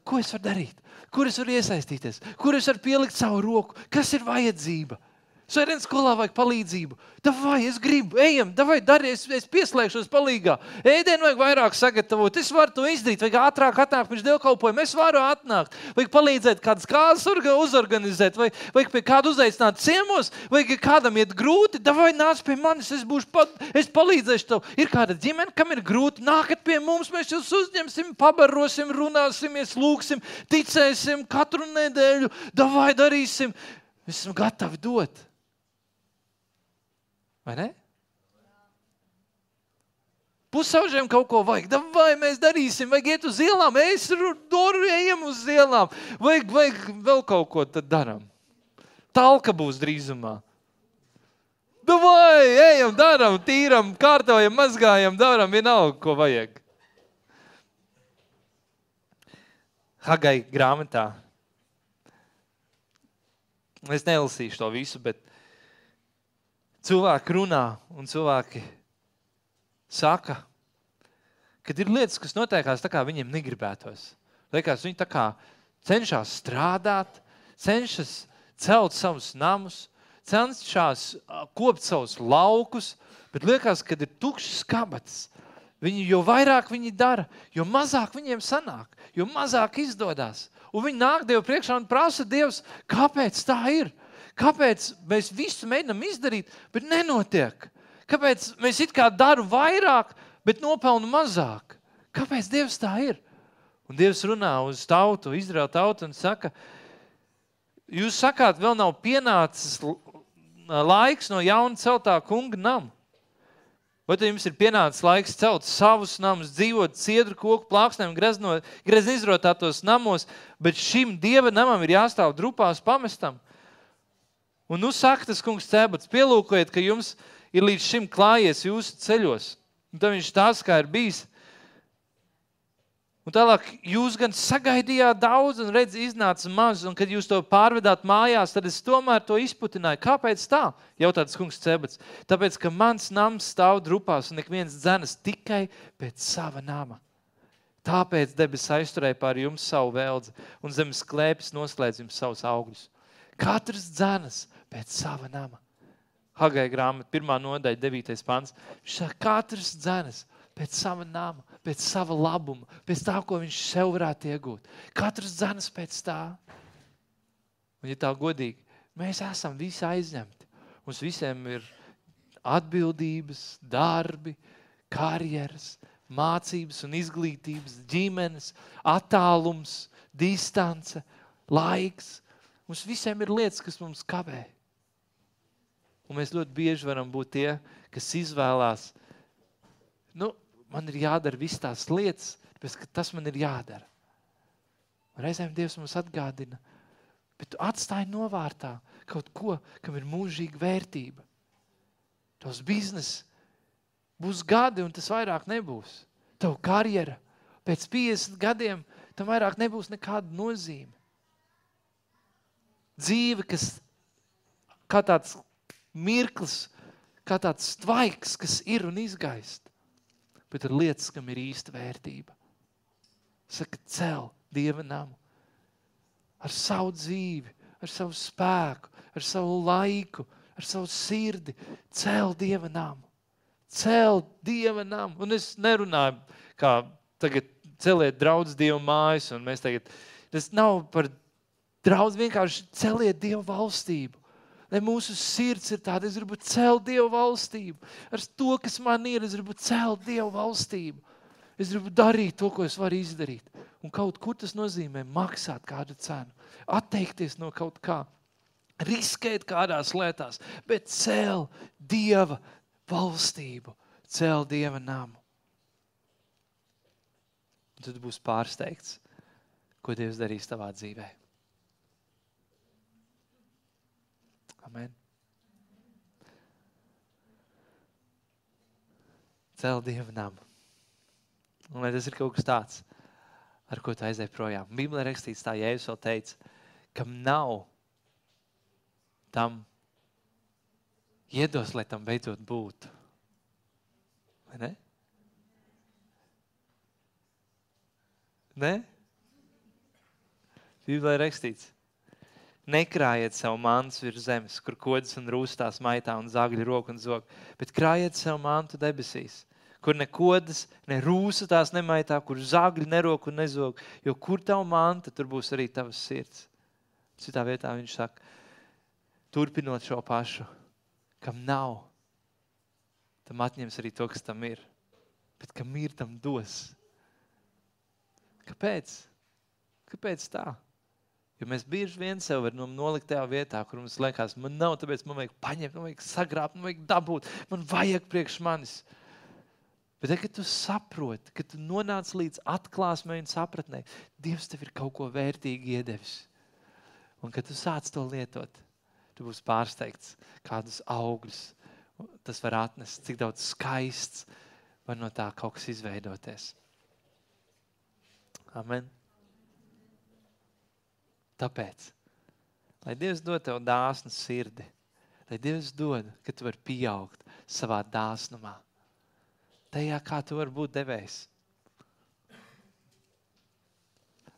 Ko es varu darīt? Kur es varu iesaistīties? Kur es varu pielikt savu roku? Kas ir vajadzība? Sēdienas skolā vajag palīdzību. Vai es gribu, ejam, vai dari, es, es pieslēgšos palīgā. Ēdienu vajag vairāk sagatavot. Es varu to izdarīt, vajag ātrāk atnākt pirms dievkalpojuma. Es varu atnākt, vajag palīdzēt kādas kārtas uzorganizēt, vai vajag pie kāda uzaicināt ciemos, vai kādam iet grūti. Vai nāc pie manis, es, būšu, pa, es palīdzēšu tev. Ir kāda ģimene, kam ir grūti, nākat pie mums, mēs jūs uzņemsim, pabarosim, runāsimies, lūgsim, ticēsim katru nedēļu, vai darīsim. Mēs esam gatavi dot. Vai ne? Pusauģiem kaut ko vajag. Da, vai mēs darīsim, vai iet uz ielām? Mēs tur ejam uz ielām. Vai vajag vēl kaut ko tad darām? Talka būs drīzumā. Da, vai ejam, darām, tīram, kārtojam, mazgājam, darām vienalga, ko vajag. Hagai grāmatā. Es nelasīšu to visu, bet cilvēki runā un cilvēki saka, ka ir lietas, kas notiekās tā, kā viņiem negribētos. Liekas, viņi cenšas strādāt, cenšas celt savus namus, cenšas kopt savus laukus, bet liekas, ka ir tukšs kabatas. Viņi, jo vairāk viņi dara, jo mazāk viņiem sanāk, jo mazāk izdodas. Un viņi nāk Dievu priekšā un prasa Dievs, kāpēc tā ir? Kāpēc mēs visu mēģinām izdarīt, bet nenotiek? Kāpēc mēs it kā darām vairāk, bet nopelnām mazāk? Kāpēc Dievs tā ir? Un Dievs runā uz tautu, Izraēlu tautu un saka, jūs sakāt, vēl nav pienācis laiks no jauna celtā kunga nama. Vai tad jums ir pienācis laiks celt savus namus, dzīvot ciedru koku plāksnēm, grezni izrotātos namos, bet šim dieva namam ir jāstāv drupās pamestam? Un nu saka tas kungs cēbats, pielūkojiet, ka jums ir līdz šim klājies jūsu ceļos. Un tad viņš tās kā ir bijis. Un tālāk jūs gan sagaidījāt daudz, un redzat, iznāca maz, un kad jūs to pārvedāt mājās, tad es tomēr to izputināju. Kāpēc tā? Jautāts kungs Cebats. Tāpēc, ka mans nams stāv drupās, un ik viens dzenas tikai pēc sava nama. Tāpēc debesis aizturēja pār jums savu vēldzi, un zemes klēpis noslēdz jums savus augļus. Katrs dzenas pēc sava nama. Hagai grāmata, pirmā nodaļa, 9. pants. Viņš saka, katrs dzenas pēc sava nama, pēc sava labuma, pēc tā, ko viņš sev varētu iegūt. Katrs dzenas pēc tā. Un, ja tā godīgi, mēs esam visi aizņemti. Mums visiem ir atbildības, darbi, karjeras, mācības un izglītības, ģimenes, attālums, distance, laiks. Mums visiem ir lietas, kas mums kavē. Un mēs ļoti bieži varam būt tie, kas izvēlās, nu, man ir jādara visas tās lietas, bet tas man ir jādara. Un reizēm Dievs mums atgādina, bet tu atstāji novārtā kaut ko, kam ir mūžīga vērtība. Tos biznesa būs gadi, un tas vairāk nebūs. Tava karjera pēc 50 gadiem tam vairāk nebūs nekāda nozīme. Dzīve, kas kā tāds mirklis, kā tāds tvaiks, kas ir un izgaist, bet ir lietas, kam ir īsta vērtība. Saka, cel Dieva namu ar savu dzīvi, ar savu spēku, ar savu laiku, ar savu sirdi, cel Dieva namu celt dieva namu. Un es nerunāju, kā tagad celiet draudz dievu mājas, un mēs tagad, tas nav par draudz, vienkārši celiet dievu valstību. Lai mūsu sirds ir tāda, es gribu celt dievu valstību. Ar to, kas man ir, es gribu celt dievu valstību. Es gribu darīt to, ko es varu izdarīt. Un kaut kur tas nozīmē maksāt kādu cenu, atteikties no kaut kā, riskēt kādās lietās, bet cēl dieva valstību, cēl dieva namu. Un tad būs pārsteigts, ko Dievs darīs tavā dzīvē. Amen. Cēl dieva namu. Un lai tas ir kaut kas tāds, ar ko tu aizēji projām. Bībelē rakstīts tā, Jēzus vēl teica, kam nav tam iedos, lai tam beidzot būtu. Vai ne? Ne? Bībelē rakstīts, nekrājiet savu mantu virs zemes, kur kodas un rūstās maitā un zagļi roku un zog, bet krājiet savu mantu debesīs, kur ne kodas, ne rūsa tās nemaitā, kur zagļi nerok un nezog, jo kur tavu manta, tur būs arī tavas sirds. Citā vietā viņš saka, turpinot šo pašu kam nav, tam atņems arī to, kas tam ir. Bet kam ir, tam dos. Kāpēc? Kāpēc tā? Jo mēs bieži vien sev varam nolikt tajā vietā, kur mums liekas, man nav, tāpēc man vajag paņemt, man vajag sagrābt, man vajag dabūt, man vajag priekš manis. Bet, kad tu saproti, kad tu nonāc līdz atklāsmei un sapratnē, Dievs tev ir kaut ko vērtīgi iedevis. Un kad tu sāc to lietot, tu būsi pārsteigts, kādus augļus tas var atnest, cik daudz skaists var no tā kaut kas izveidoties. Amen. Tāpēc, lai Dievs dod tev dāsnu sirdi, lai Dievs dod, ka tu vari pieaugt savā dāsnumā, tajā, kā tu vari būt devējs.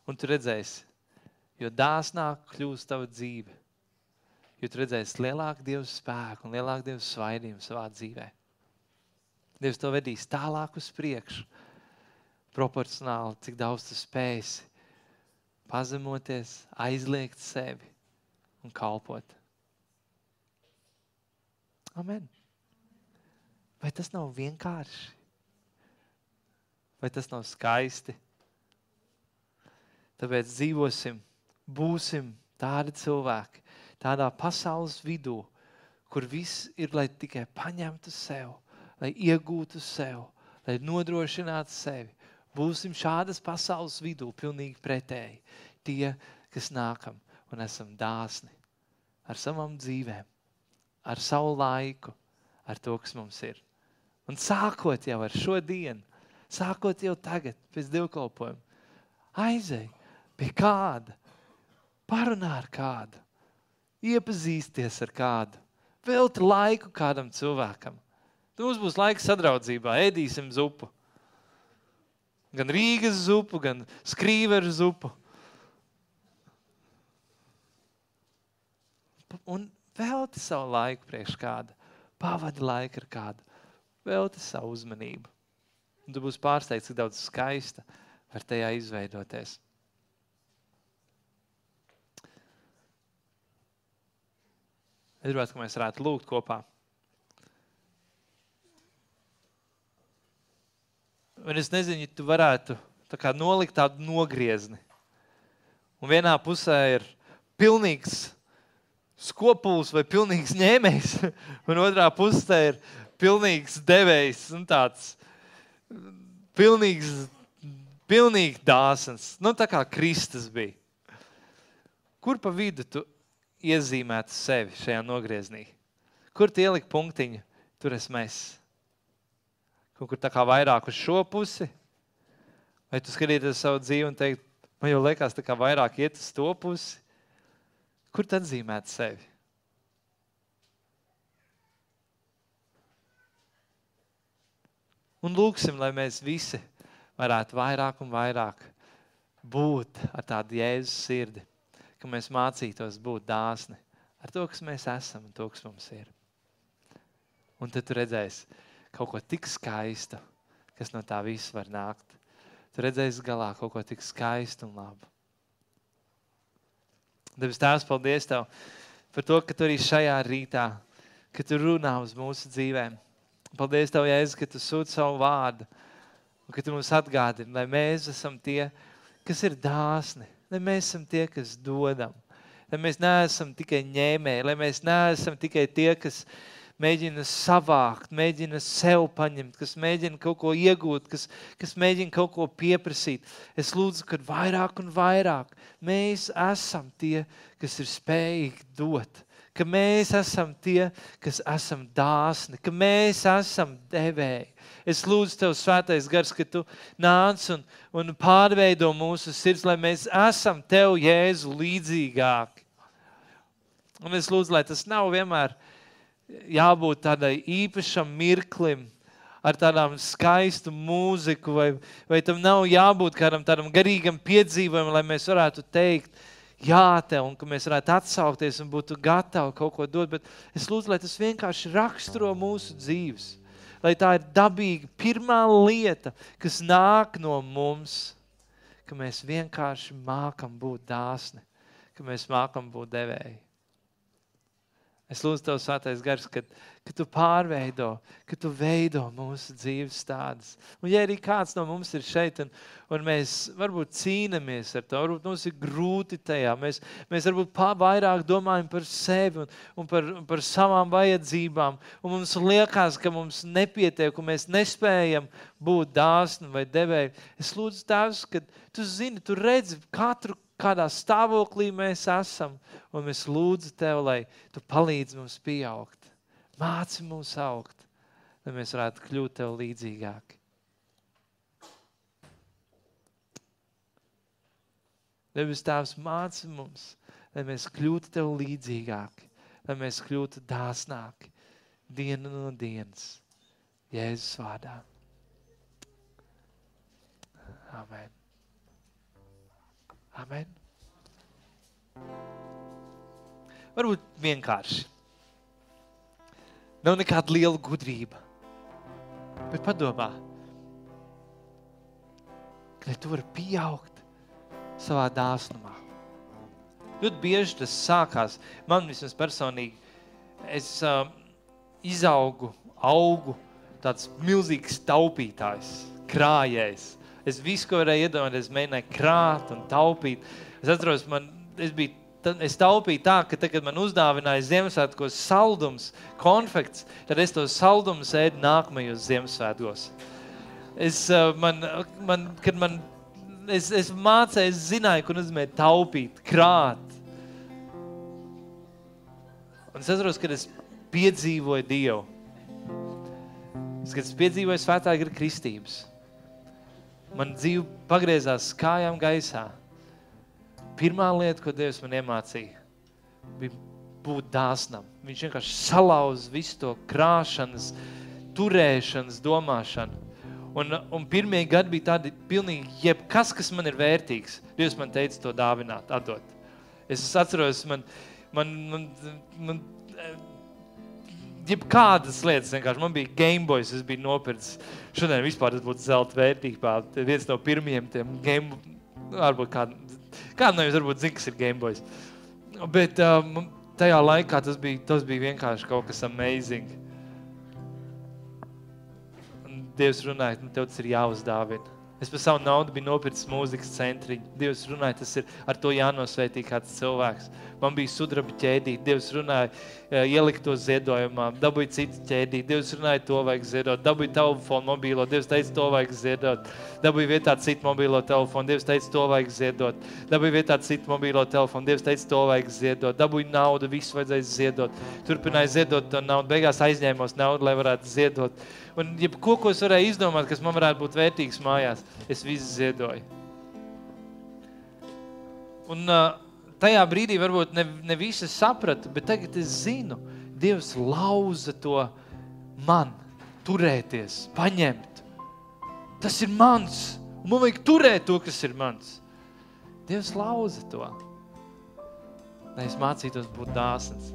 Un tu redzēsi, jo dāsnāk kļūst tava dzīve, jo tu redzēsi lielāku Dieva spēku un lielāku Dieva svaidījumu savā dzīvē. Dievs to vedīs tālāk uz priekšu, proporcionāli, cik daudz tu spēsi pazemoties, aizliegt sevi un kalpot. Amen. Vai tas nav vienkārši? Vai tas nav skaisti? Tāpēc dzīvosim, būsim tādi cilvēki, tādā pasaules vidū, kur viss ir, lai tikai paņemtu sev, lai iegūtu sev, lai nodrošinātu sevi. Būsim šādas pasaules vidū, pilnīgi pretēji. Tie, kas nākam un esam dāsni ar savām dzīvēm, ar savu laiku, ar to, kas mums ir. Un sākot jau ar šo dienu, sākot jau tagad, pēc dievkalpojuma, aizej pie kāda, parunā ar kādu, iepazīsties ar kādu, velti laiku kādam cilvēkam. Tad mums būs laiks sadraudzībā, ēdīsim zupu. Gan Rīgas zupu, gan skrīveru zupu. Un velti savu laiku priekš kāda, pavadi laiku ar kādu, velti savu uzmanību. Un tu būsi pārsteigts, cik daudz skaista var tajā izveidoties. Es gribētu, ka mēs varētu lūgt kopā. Un es nezinu, ja tu varētu tā kā nolikt tādu nogriezni. Un vienā pusē ir pilnīgs skopuls vai pilnīgs ņēmējs, un otrā pusē ir pilnīgs devējs un tāds pilnīgs, pilnīgi dāsns. Nu, tā kā Kristus bija. Kur pa vidu tu iezīmētu sevi šajā nogriezienī? Kur tu ieliki punktiņu? Tur esmu es. Kaut kur tā kā vairāk uz šo pusi, vai tu skatīties savu dzīvi un teikt, man jau liekas, tā kā vairāk iet uz to pusi. Kur tad zīmēt sevi? Un lūksim, lai mēs visi varētu vairāk un vairāk būt ar tādu jēzus sirdi, ka mēs mācītos būt dāsni ar to, kas mēs esam un to, kas mums ir. Un tad tu redzēsi kaut ko tik skaistu, kas no tā viss var nākt. Tu redzēsi galā kaut ko tik skaistu un labu. Debes Tēvs, paldies Tev par to, ka Tu arī šajā rītā, ka Tu runā uz mūsu dzīvēm. Paldies Tev, Jēzus, ka Tu sūti savu vārdu un ka Tu mums atgādini, lai mēs esam tie, kas ir dāsni, lai mēs esam tie, kas dodam, lai mēs neesam tikai ņēmēji, lai mēs neesam tikai tie, kas mēģina savākt, mēģina sev paņemt, kas mēģina kaut ko iegūt, kas, kas mēģina kaut ko pieprasīt. Es lūdzu, ka vairāk un vairāk mēs esam tie, kas ir spējīgi dot ka mēs esam tie, kas esam dāsni, ka mēs esam devēji. Es lūdzu Tev, Svētais Gars, ka Tu nāc un, un pārveido mūsu sirds, lai mēs esam Tev, Jēzu, līdzīgāki. Un es lūdzu, lai tas nav vienmēr jābūt tādai īpašam mirklim, ar tādām skaistu mūziku, vai, vai tam nav jābūt kādam tādam garīgam piedzīvojumam, lai mēs varētu teikt, jā, tev, un ka mēs varētu atsaukties un būtu gatavi kaut ko dot. Bet es lūdzu, lai tas vienkārši raksturo mūsu dzīves. Lai tā ir dabīga pirmā lieta, kas nāk no mums, ka mēs vienkārši mākam būt dāsni, ka mēs mākam būt devēji. Es lūdzu, Tev, Svētais Gars, ka, ka Tu pārveido, ka Tu veido mūsu dzīves tādas. Un, ja arī kāds no mums ir šeit, un, un mēs varbūt cīnāmies ar to, varbūt mums ir grūti tajā, mēs, mēs varbūt vairāk domājam par sevi un, un par, par savām vajadzībām, un mums liekas, ka mums nepietiek, un mēs nespējam būt dāsni vai devēji. Es lūdzu, Tēvs, ka Tu zini, Tu redzi katru kādā stāvoklī mēs esam. Un mēs lūdzam Tev, lai Tu palīdzi mums pieaugt, māci mums augt, lai mēs varētu kļūt Tev līdzīgāki. Debes Tēvs māci mums, lai mēs kļūtu Tev līdzīgāki, lai mēs kļūtu dāsnāki dienu no dienas. Jēzus vārdā. Amen. Amen. Varbūt vienkārši. Nav nekāda liela gudrība. Bet padomā, ka tu vari pieaugt savā dāsnumā. Ļoti bieži tas sākās. Man vismaz personīgi, es uh, izaugu, augu tāds milzīgs taupītājs, krājējs. Es visu, ko varēju iedomāties, mēģināju krāt un taupīt. Es atceros, man, es, biju, es taupīju tā, ka tagad man uzdāvināja Ziemassvētkos saldums, konfekts, tad es tos saldumus ēdu nākamajos Ziemassvētkos. Es, man, man, kad man, es, es mācēju, es zināju, ko nozīmē taupīt, krāt. Un es atceros, kad es piedzīvoju Dievu. Es, kad es piedzīvoju svētā gara kristības man dzīve pagriezās kājām gaisā. Pirmā lieta, ko Dievs man iemācīja, bija būt dāsnam. Viņš vienkārši salauz visu to krāšanas, turēšanas, domāšanu. Un, un pirmie gadi bija tādi pilnīgi, jebkas, kas man ir vērtīgs, Dievs man teica to dāvināt, atdot. Es atceros, man, man, man, man jebkādas lietas. Vienkārši. Man bija Gameboys, es biju nopircis. Šodien vispār tas būtu zelta vērtībā. Viens no pirmajiem tiem game, varbūt kāda, kāda no jums varbūt zina, kas ir Gameboys. Bet um, tajā laikā tas bija, tas bija vienkārši kaut kas amazing. Un Dievs runāja, nu, tev tas ir jāuzdāvina. Es par savu naudu biju nopircis mūzikas centriņu. Dievs runāja, tas ir ar to jānosveitī kāds cilvēks. Man bija sudraba ķēdīte. Dievs runāja, ielikt to ziedojumā, dabūja citu ķēdīti. Dievs runāja, to vajag ziedot. Dabūja telefonu mobīlo. Dievs teica, to vajag ziedot. Dabūja vietā citu mobīlo telefonu. Dievs teica, to vajag ziedot. Dabūja vietā citu mobīlo telefonu. Dievs teica, to vajag ziedot. Dabūja naudu, visu vajadzēja ziedot. Turpināja ziedot to naudu. Beigās aizņēmos naudu, lai varētu ziedot. Un jebko, ko es varēju izdomāt, kas man varētu būt vērtīgs mājās, es visu ziedoju. Un uh, tajā brīdī varbūt ne, ne visi saprata, bet tagad es zinu, Dievs lauza to man, turēties, paņemt. Tas ir mans, man vajag turēt to, kas ir mans. Dievs lauza to, lai es mācītos būt dāsns.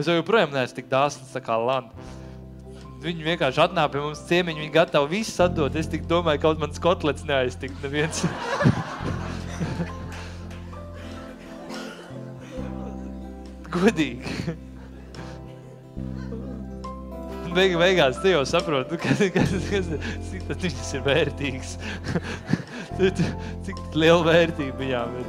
Es joprojām neesmu tik dāsns kā Landa. Viņi vienkārši atnāk pie mums ciemiņu, viņi gatavi visu atdot. Es tik domāju, kaut mans kotlets neaiztikt neviens. Godīgi. Beig, beigās tu jau saproti, nu, kas, kas, kas, cik tas viņas ir vērtīgs. cik liela vērtība viņām ir.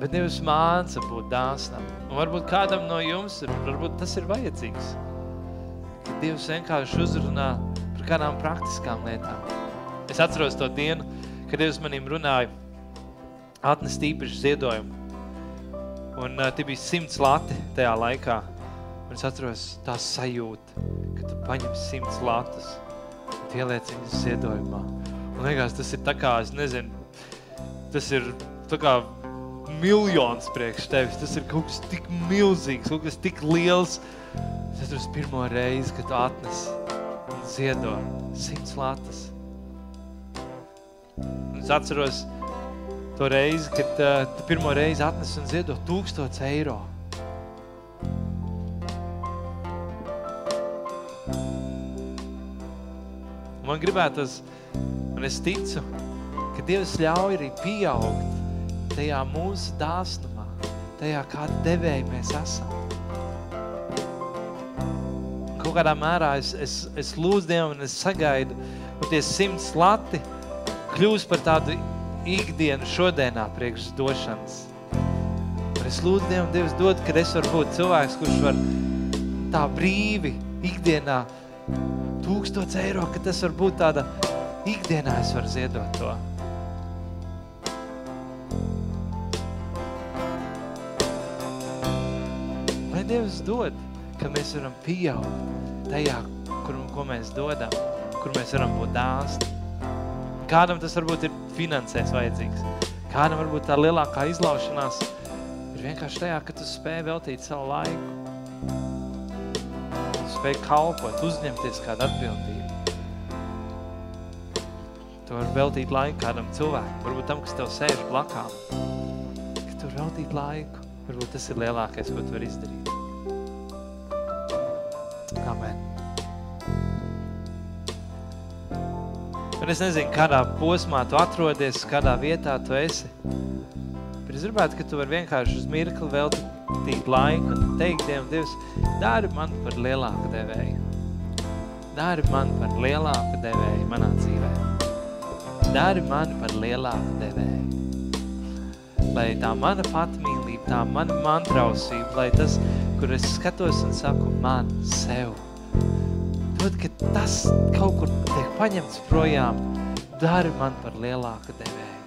Bet Dievs māca būt dāsnam. Un varbūt kādam no jums varbūt tas ir vajadzīgs. Ka Dievs vienkārši uzrunā par kādām praktiskām lietām. Es atceros to dienu, kad Dievs manim runāja, atnest īpašu ziedojumu. Un uh, tie bija simts lati tajā laikā. Un es atceros tā sajūta, ka tu paņem simts latus un ieliec viņus ziedojumā. Un liekas, tas ir tā kā, es nezinu, tas ir tā kā miljons priekš tevis. Tas ir kaut kas tik milzīgs, kaut kas tik liels. Es atceros pirmo reizi, kad atnes un ziedo simts latas. Un es atceros to reizi, kad uh, tu pirmo reizi atnes un ziedo tūkstots eiro. Man gribētos, un es ticu, ka Dievs ļauj arī pieaugt tajā mūsu dāsnumā, tajā kāda devēja mēs esam. Kaut kādā mērā es, es, es lūdzu Dievu un es sagaidu, un tie simts lati kļūs par tādu ikdienu šodienā priekš došanas. Un es lūdzu Dievu, Dievs dod, ka es varu būt cilvēks, kurš var tā brīvi ikdienā tūkstots eiro, ka tas var būt tāda ikdienā es varu ziedot to. Lai Dievs dod, ka mēs varam pieaugt tajā, kur, ko mēs dodam, kur mēs varam būt dāsti. Kādam tas varbūt ir finansēs vajadzīgs. Kādam varbūt tā lielākā izlaušanās ir vienkārši tajā, ka tu spēj veltīt savu laiku. Tu spēj kalpot, uzņemties kādu atbildību. Tu vari veltīt laiku kādam cilvēkam, varbūt tam, kas tev sēž blakām. Ka tu veltīt laiku. Varbūt tas ir lielākais, ko tu vari izdarīt. Un es nezinu, kādā posmā tu atrodies, kādā vietā tu esi. Bet es gribētu, ka tu vari vienkārši uz mirkli veltīt laiku un teikt Dievam, Dievs, dari man par lielāku devēju. Dari man par lielāku devēju manā dzīvē. Dari man par lielāku devēju. Lai tā mana patmīlība, tā mana mantrausība, lai tas, kur es skatos un saku man, sev. Dod, ka tas kaut kur tiek paņemts projām, dari man par lielāku devēju.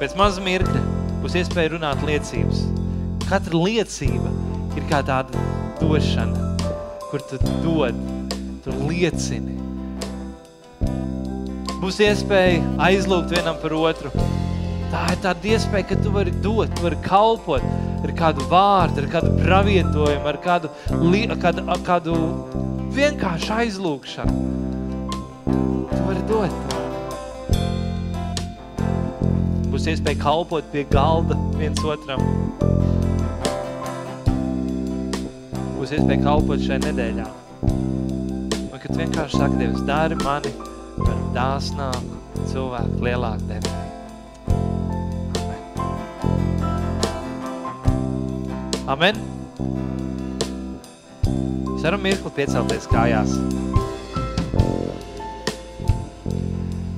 Pēc maza mirkļa būs iespēja runāt liecības. Katra liecība ir kā tāda došana, kur tu dod, tu liecini. Būs iespēja aizlūgt vienam par otru, Tā ir tāda iespēja, ka tu vari dot, tu vari kalpot ar kādu vārdu, ar kādu pravietojumu, ar kādu, kādu, kādu vienkāršu aizlūkšanu. Tu vari dot. Būs iespēja kalpot pie galda viens otram. Būs iespēja kalpot šai nedēļā. Un kad vienkārši saka, Dievs, dari mani par dāsnāku cilvēku lielāku devēju. Amen. Mēs varam mirkli piecelties kājās.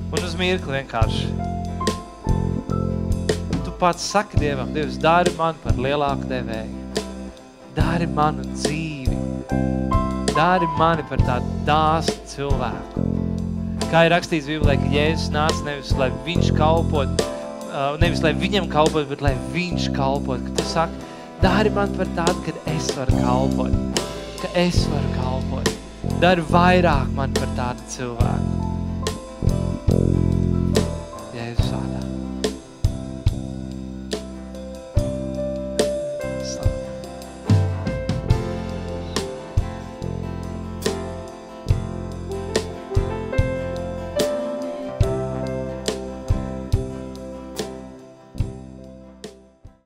Un uz mirkli vienkārši. Tu pats saki Dievam, Dievs, dari man par lielāku devēju. Dari manu dzīvi. Dari mani par tādu dāstu cilvēku. Kā ir rakstīts Bībelē, ka Jēzus nāca nevis, lai viņš kalpot, uh, nevis, lai viņam kalpot, bet lai viņš kalpot. Ka tu saki, dari man par tādu, kad es varu kalpot. Ka es varu kalpot. Dari vairāk man par tādu cilvēku.